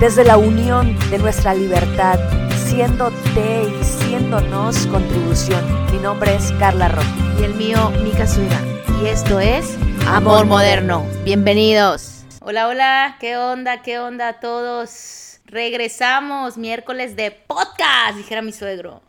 desde la unión de nuestra libertad, siéndote y siéndonos contribución. Mi nombre es Carla Roque. Y el mío, Mika Zuiga. Y esto es Amor Moderno. Bienvenidos. Hola, hola, ¿qué onda? ¿Qué onda a todos? Regresamos miércoles de podcast, dijera mi suegro.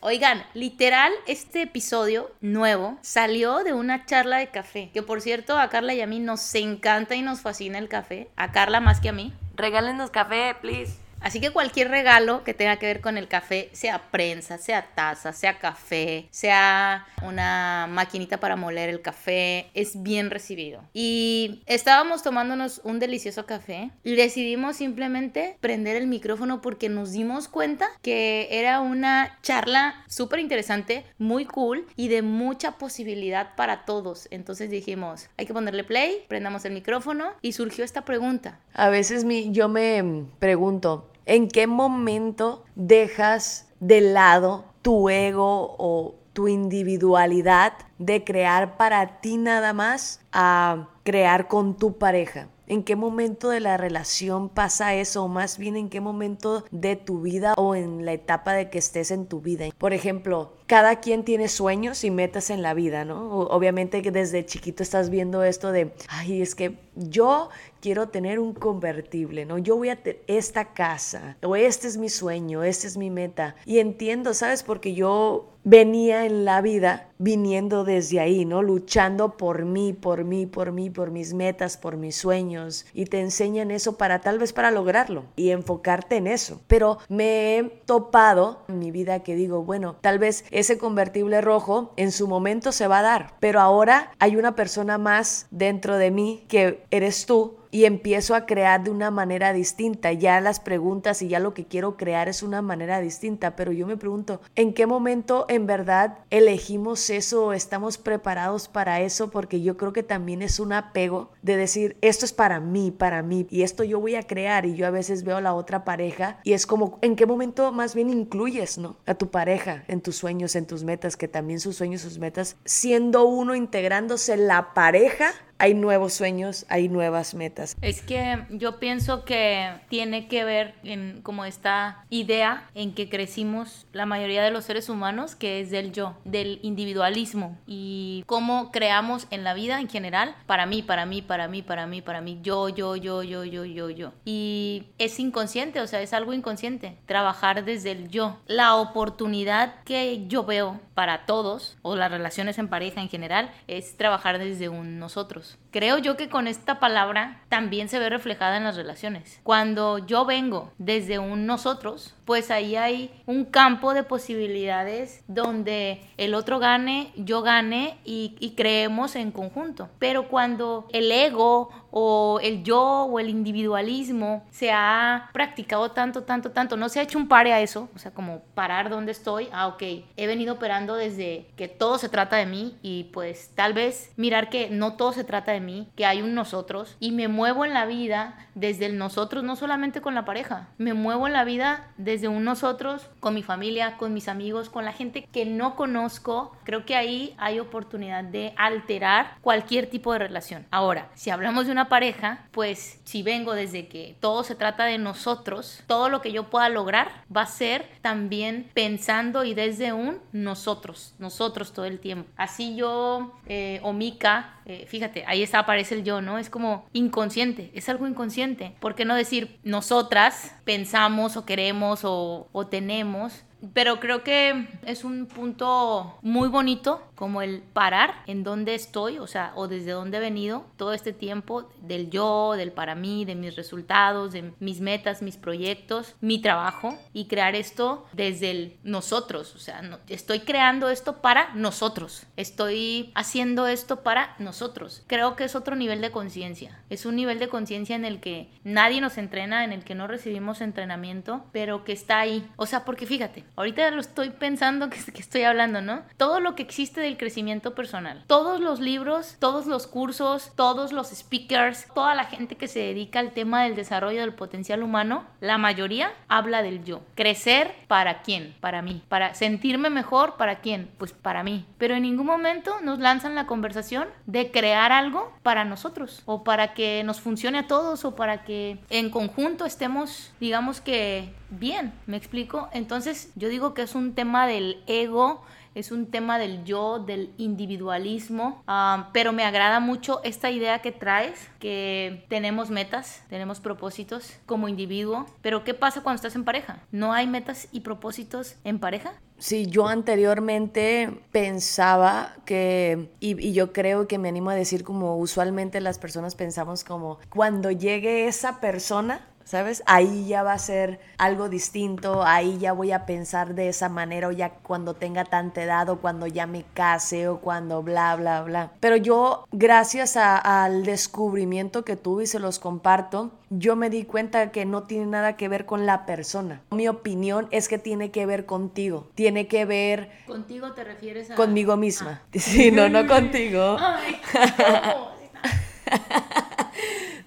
Oigan, literal, este episodio nuevo salió de una charla de café. Que por cierto, a Carla y a mí nos encanta y nos fascina el café. A Carla más que a mí. Regálenos café, please. Así que cualquier regalo que tenga que ver con el café, sea prensa, sea taza, sea café, sea una maquinita para moler el café, es bien recibido. Y estábamos tomándonos un delicioso café y decidimos simplemente prender el micrófono porque nos dimos cuenta que era una charla súper interesante, muy cool y de mucha posibilidad para todos. Entonces dijimos, hay que ponerle play, prendamos el micrófono y surgió esta pregunta. A veces mi, yo me pregunto, ¿En qué momento dejas de lado tu ego o tu individualidad de crear para ti nada más a crear con tu pareja? ¿En qué momento de la relación pasa eso? O más bien, ¿en qué momento de tu vida o en la etapa de que estés en tu vida? Por ejemplo, cada quien tiene sueños y metas en la vida, ¿no? Obviamente que desde chiquito estás viendo esto de, ay, es que yo quiero tener un convertible, ¿no? Yo voy a esta casa, o este es mi sueño, esta es mi meta. Y entiendo, ¿sabes? Porque yo venía en la vida viniendo desde ahí, ¿no? Luchando por mí, por mí, por mí, por mis metas, por mis sueños. Y te enseñan eso para tal vez para lograrlo y enfocarte en eso. Pero me he topado en mi vida que digo, bueno, tal vez ese convertible rojo en su momento se va a dar, pero ahora hay una persona más dentro de mí que eres tú y empiezo a crear de una manera distinta. Ya las preguntas y ya lo que quiero crear es una manera distinta, pero yo me pregunto, ¿en qué momento en verdad elegimos eso o estamos preparados para eso? Porque yo creo que también es un apego de decir, esto es para mí, para mí, y esto yo voy a crear y yo a veces veo la otra pareja y es como, ¿en qué momento más bien incluyes, ¿no? A tu pareja en tus sueños, en tus metas, que también sus sueños, sus metas, siendo uno integrándose la pareja hay nuevos sueños, hay nuevas metas. Es que yo pienso que tiene que ver en como esta idea en que crecimos la mayoría de los seres humanos, que es del yo, del individualismo y cómo creamos en la vida en general, para mí, para mí, para mí, para mí, para mí, yo, yo, yo, yo, yo, yo, yo. Y es inconsciente, o sea, es algo inconsciente, trabajar desde el yo. La oportunidad que yo veo para todos, o las relaciones en pareja en general, es trabajar desde un nosotros. Creo yo que con esta palabra también se ve reflejada en las relaciones. Cuando yo vengo desde un nosotros, pues ahí hay un campo de posibilidades donde el otro gane, yo gane y, creemos en conjunto. Pero cuando el ego o el yo o el individualismo se ha practicado tanto, tanto, tanto, no se ha hecho un pare a eso, o sea, como parar donde estoy, ah, ok, he venido operando desde que todo se trata de mí y pues tal vez mirar que no todo se trata de mí, que hay un nosotros y me muevo en la vida desde el nosotros, no solamente con la pareja, me muevo en la vida desde un nosotros, con mi familia, con mis amigos, con la gente que no conozco, creo que ahí hay oportunidad de alterar cualquier tipo de relación. Ahora, si hablamos de una pareja, pues si vengo desde que todo se trata de nosotros, todo lo que yo pueda lograr va a ser también pensando y desde un nosotros, nosotros todo el tiempo. Así yo eh, o Mika, eh, fíjate, ahí está, aparece el yo, ¿no? Es como inconsciente, es algo inconsciente. ¿Por qué no decir nosotras pensamos o queremos o tenemos? Pero creo que es un punto muy bonito como el parar en dónde estoy, o sea, o desde dónde he venido todo este tiempo del yo, del para mí, de mis resultados, de mis metas, mis proyectos, mi trabajo y crear esto desde el nosotros, o sea, no, estoy creando esto para nosotros, estoy haciendo esto para nosotros. Creo que es otro nivel de conciencia, es un nivel de conciencia en el que nadie nos entrena, en el que no recibimos entrenamiento, pero que está ahí. O sea, porque fíjate, ahorita lo estoy pensando que, estoy hablando, ¿no? Todo lo que existe del crecimiento personal. Todos los libros, todos los cursos, todos los speakers, toda la gente que se dedica al tema del desarrollo del potencial humano, la mayoría habla del yo. Crecer para quién? Para mí. Para sentirme mejor, ¿para quién? Pues para mí. Pero en ningún momento nos lanzan la conversación de crear algo para nosotros o para que nos funcione a todos o para que en conjunto estemos, digamos que bien, ¿me explico? Entonces yo digo que es un tema del ego es un tema del yo, del individualismo, ah, pero me agrada mucho esta idea que traes, que tenemos metas, tenemos propósitos como individuo, pero ¿qué pasa cuando estás en pareja? ¿No hay metas y propósitos en pareja? Sí, yo anteriormente pensaba que, y, y, yo creo que me animo a decir como usualmente las personas pensamos como, cuando llegue esa persona, ¿sabes? Ahí ya va a ser algo distinto, ahí ya voy a pensar de esa manera o ya cuando tenga tanta edad o cuando ya me case o cuando bla, bla, bla. Pero yo, gracias al descubrimiento que tuve y se los comparto, yo me di cuenta que no tiene nada que ver con la persona. Mi opinión es que tiene que ver contigo, tiene que ver... ¿Contigo te refieres a...? Conmigo misma. Ah. Sí, no, no contigo. Ay,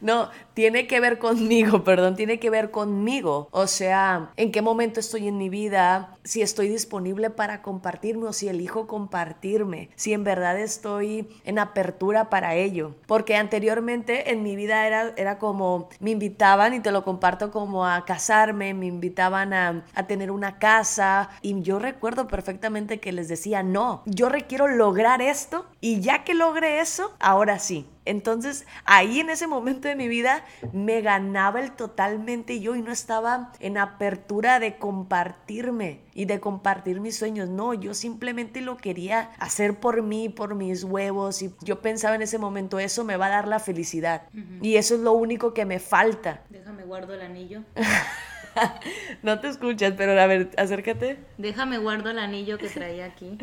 no, tiene que ver conmigo, perdón, tiene que ver conmigo. O sea, en qué momento estoy en mi vida, si estoy disponible para compartirme o si elijo compartirme, si en verdad estoy en apertura para ello. Porque anteriormente en mi vida era, era como, me invitaban, y te lo comparto como a casarme, me invitaban a, tener una casa, y yo recuerdo perfectamente que les decía, no, yo requiero lograr esto, y ya que logré eso, ahora sí, entonces, ahí en ese momento de mi vida me ganaba el totalmente yo y no estaba en apertura de compartirme y de compartir mis sueños. No, yo simplemente lo quería hacer por mí, por mis huevos y yo pensaba en ese momento, eso me va a dar la felicidad. Y eso es lo único que me falta. Déjame guardo el anillo. no te escuchas, pero a ver, acércate. Déjame guardo el anillo que traía aquí.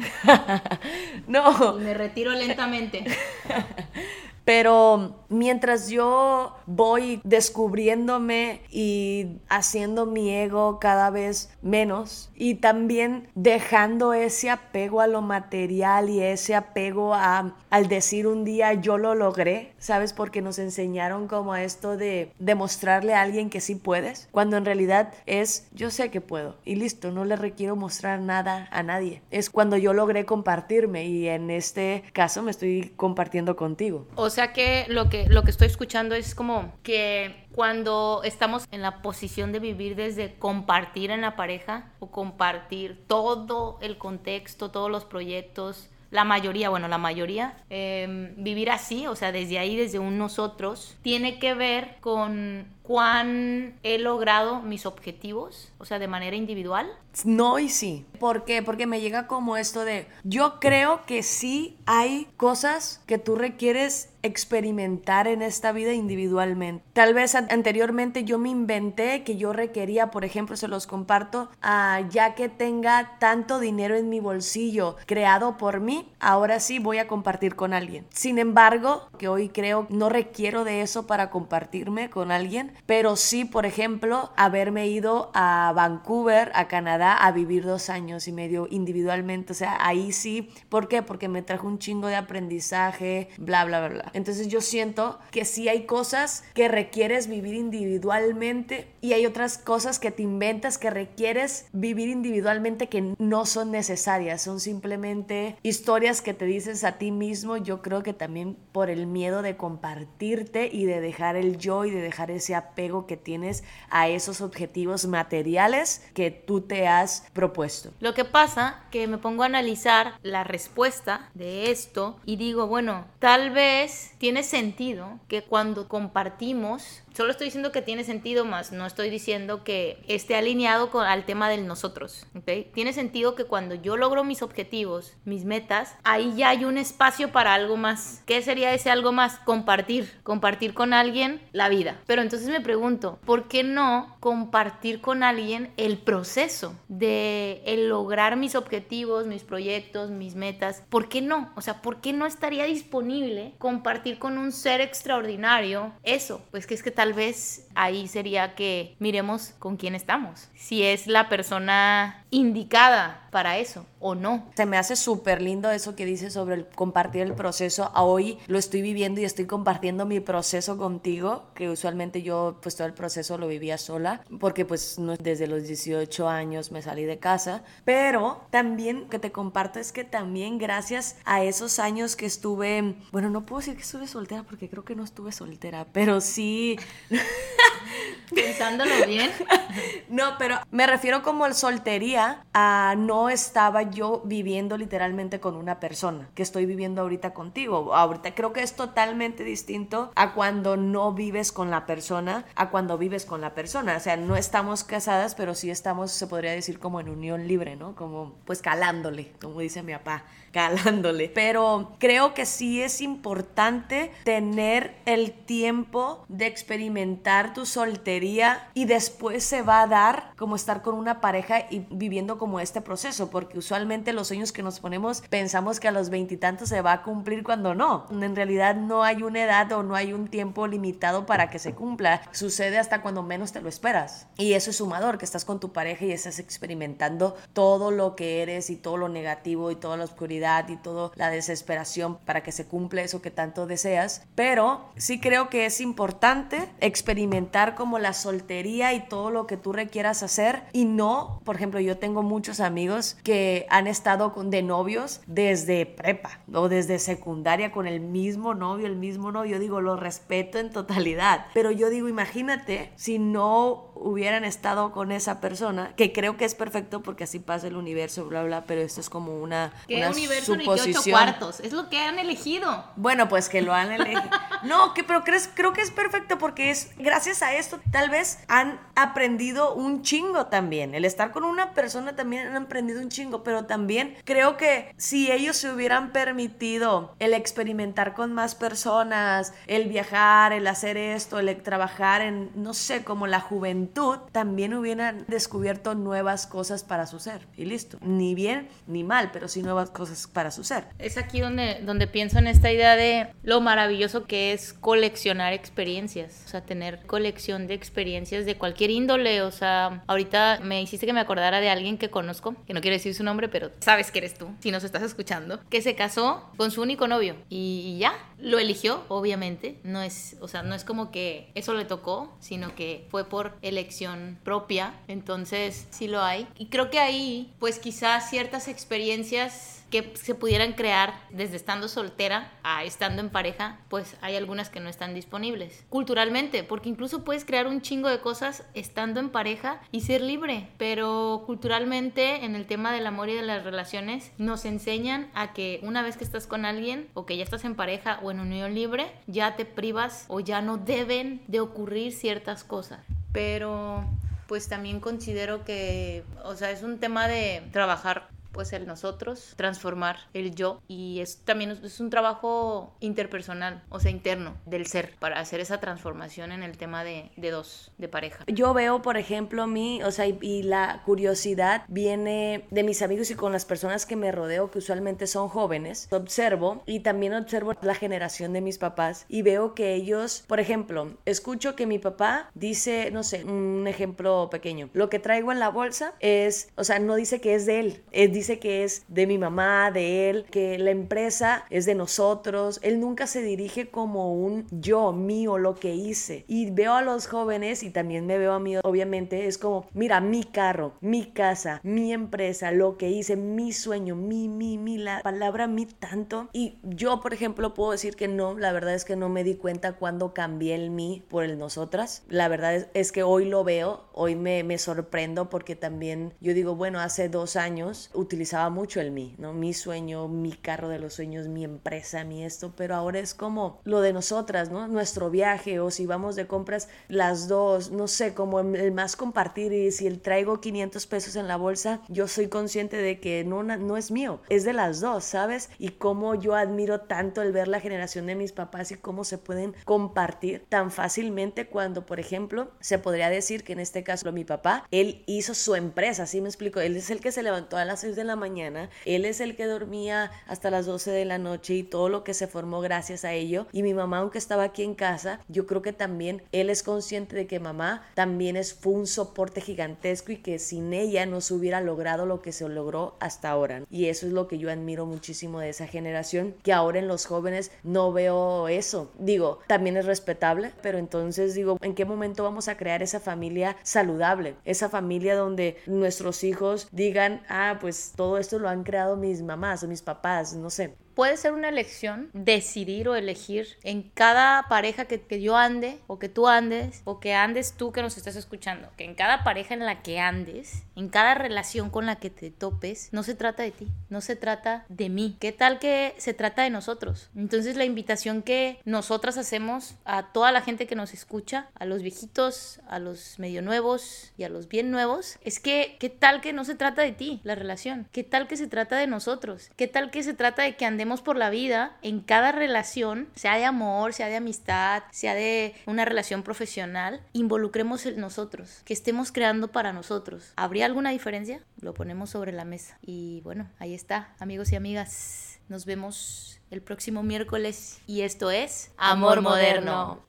no. Y me retiro lentamente. Pero mientras yo voy descubriéndome y haciendo mi ego cada vez menos y también dejando ese apego a lo material y ese apego a, al decir un día yo lo logré, ¿sabes? Porque nos enseñaron como esto de demostrarle a alguien que sí puedes, cuando en realidad es yo sé que puedo y listo, no le requiero mostrar nada a nadie. Es cuando yo logré compartirme y en este caso me estoy compartiendo contigo. Sea que lo que, lo que estoy escuchando es como que cuando estamos en la posición de vivir desde compartir en la pareja o compartir todo el contexto, todos los proyectos, la mayoría, bueno, la mayoría, em, vivir así, o sea, desde ahí, desde un nosotros, tiene que ver con cuán he logrado mis objetivos, o sea, de manera individual. No y sí. ¿Por qué? Porque me llega como esto de, yo creo que sí hay cosas que tú requieres experimentar en esta vida individualmente. Tal vez anteriormente yo me inventé que yo requería, por ejemplo, se los comparto, uh, ya que tenga tanto dinero en mi bolsillo creado por mí, ahora sí voy a compartir con alguien. Sin embargo, que hoy creo no requiero de eso para compartirme con alguien, pero sí, por ejemplo, haberme ido a Vancouver, a Canadá, a vivir dos años y medio individualmente. O sea, ahí sí. ¿Por qué? Porque me trajo un chingo de aprendizaje, bla, bla, bla. Entonces yo siento que sí hay cosas que requieres vivir individualmente y hay otras cosas que te inventas que requieres vivir individualmente que no son necesarias. Son simplemente historias que te dices a ti mismo. Yo creo que también por el miedo de compartirte y de dejar el yo y de dejar ese apego que tienes a esos objetivos materiales que tú te has propuesto. Lo que pasa que me pongo a analizar la respuesta de esto y digo, bueno, tal vez tiene sentido que cuando compartimos Solo estoy diciendo que tiene sentido más, no estoy diciendo que esté alineado con, al tema del nosotros. ¿okay? Tiene sentido que cuando yo logro mis objetivos, mis metas, ahí ya hay un espacio para algo más. ¿Qué sería ese algo más? Compartir, compartir con alguien la vida. Pero entonces me pregunto, ¿por qué no compartir con alguien el proceso de el lograr mis objetivos, mis proyectos, mis metas? ¿Por qué no? O sea, ¿por qué no estaría disponible compartir con un ser extraordinario eso? Pues que es que tal vez ahí sería que miremos con quién estamos. Si es la persona indicada para eso o no. Se me hace súper lindo eso que dices sobre el compartir el proceso. Hoy lo estoy viviendo y estoy compartiendo mi proceso contigo, que usualmente yo pues todo el proceso lo vivía sola, porque pues desde los 18 años me salí de casa, pero también que te comparto es que también gracias a esos años que estuve, bueno, no puedo decir que estuve soltera porque creo que no estuve soltera, pero sí... Pensándolo bien. no, pero me refiero como el soltería a no estaba yo viviendo literalmente con una persona que estoy viviendo ahorita contigo. Ahorita creo que es totalmente distinto a cuando no vives con la persona, a cuando vives con la persona. O sea, no estamos casadas, pero sí estamos, se podría decir, como en unión libre, ¿no? Como pues calándole, como dice mi papá calándole. Pero creo que sí es importante tener el tiempo de experimentar tu soltería y después va a dar como estar con una pareja y viviendo como este proceso, porque usualmente los sueños que nos ponemos pensamos que a los veintitantos se va a cumplir cuando no. En realidad no hay una edad o no hay un tiempo limitado para que se cumpla. Sucede hasta cuando menos te lo esperas. Y eso es sumador, que estás con tu pareja y estás experimentando todo lo que eres y todo lo negativo y toda la oscuridad y toda la desesperación para que se cumpla eso que tanto deseas. Pero sí creo que es importante experimentar como la soltería y todo lo que tú requieras hacer y no, por ejemplo, yo tengo muchos amigos que han estado de novios desde prepa o desde secundaria con el mismo novio, el mismo novio. Yo digo, lo respeto en totalidad. Pero yo digo, imagínate si no hubieran estado con esa persona, que creo que es perfecto porque así pasa el universo, bla, bla, pero esto es como una, una universo ni que ocho cuartos. Es lo que han elegido. Bueno, pues que lo han elegido. No, que, pero crees, creo que es perfecto porque es gracias a esto tal vez han aprendido un chingo también. El estar con una persona también han aprendido un chingo, pero también creo que si ellos se hubieran permitido el experimentar con más personas, el viajar, el hacer esto, el trabajar en, no sé, como la juventud, también hubieran descubierto nuevas cosas para su ser. Y listo. Ni bien ni mal, pero sí nuevas cosas para su ser. Es aquí donde, donde pienso en esta idea de lo maravilloso que es coleccionar experiencias, o sea, tener colección de experiencias de cualquier índole, o sea, ahorita me hiciste que me acordara de alguien que conozco, que no quiero decir su nombre, pero sabes que eres tú, si nos estás escuchando, que se casó con su único novio y, ya, lo eligió, obviamente, no es, o sea, no es como que eso le tocó, sino que fue por elección propia, entonces sí lo hay. Y creo que ahí, pues quizás ciertas experiencias que se pudieran crear desde estando soltera a estando en pareja, pues hay algunas que no están disponibles. Culturalmente, porque incluso puedes crear un chingo de cosas estando en pareja y ser libre, pero culturalmente en el tema del amor y de las relaciones nos enseñan a que una vez que estás con alguien o que ya estás en pareja o en unión libre, ya te privas o ya no deben de ocurrir ciertas cosas. Pero pues también considero que, o sea, es un tema de trabajar pues el nosotros, transformar el yo y es también es un trabajo interpersonal, o sea, interno del ser para hacer esa transformación en el tema de, de dos, de pareja. Yo veo, por ejemplo, mi, o sea, y, la curiosidad viene de mis amigos y con las personas que me rodeo, que usualmente son jóvenes, observo y también observo la generación de mis papás y veo que ellos, por ejemplo, escucho que mi papá dice, no sé, un ejemplo pequeño, lo que traigo en la bolsa es, o sea, no dice que es de él, es dice que es de mi mamá, de él, que la empresa es de nosotros. Él nunca se dirige como un yo, mío, lo que hice. Y veo a los jóvenes y también me veo a mí, obviamente, es como, mira, mi carro, mi casa, mi empresa, lo que hice, mi sueño, mi, mi, mi, la palabra mi tanto. Y yo, por ejemplo, puedo decir que no, la verdad es que no me di cuenta cuando cambié el mí por el nosotras. La verdad es, que hoy lo veo, hoy me, me sorprendo porque también yo digo, bueno, hace dos años utilizaba mucho el mí, ¿no? Mi sueño, mi carro de los sueños, mi empresa, mi esto, pero ahora es como lo de nosotras, ¿no? Nuestro viaje o si vamos de compras las dos, no sé, como el más compartir y si el traigo 500 pesos en la bolsa, yo soy consciente de que no, no es mío, es de las dos, ¿sabes? Y cómo yo admiro tanto el ver la generación de mis papás y cómo se pueden compartir tan fácilmente cuando, por ejemplo, se podría decir que en este caso mi papá, él hizo su empresa, ¿sí me explico? Él es el que se levantó a las 6 de la mañana, él es el que dormía hasta las 12 de la noche y todo lo que se formó gracias a ello. Y mi mamá, aunque estaba aquí en casa, yo creo que también él es consciente de que mamá también es, fue un soporte gigantesco y que sin ella no se hubiera logrado lo que se logró hasta ahora. Y eso es lo que yo admiro muchísimo de esa generación, que ahora en los jóvenes no veo eso. Digo, también es respetable, pero entonces digo, ¿en qué momento vamos a crear esa familia saludable? Esa familia donde nuestros hijos digan, ah, pues todo esto lo han creado mis mamás o mis papás, no sé puede ser una elección decidir o elegir en cada pareja que, yo ande o que tú andes o que andes tú que nos estás escuchando, que en cada pareja en la que andes, en cada relación con la que te topes, no se trata de ti, no se trata de mí. ¿Qué tal que se trata de nosotros? Entonces la invitación que nosotras hacemos a toda la gente que nos escucha, a los viejitos, a los medio nuevos y a los bien nuevos, es que qué tal que no se trata de ti, la relación, qué tal que se trata de nosotros, qué tal que se trata de que andemos por la vida, en cada relación, sea de amor, sea de amistad, sea de una relación profesional, involucremos nosotros, que estemos creando para nosotros. ¿Habría alguna diferencia? Lo ponemos sobre la mesa. Y bueno, ahí está, amigos y amigas. Nos vemos el próximo miércoles y esto es Amor Moderno.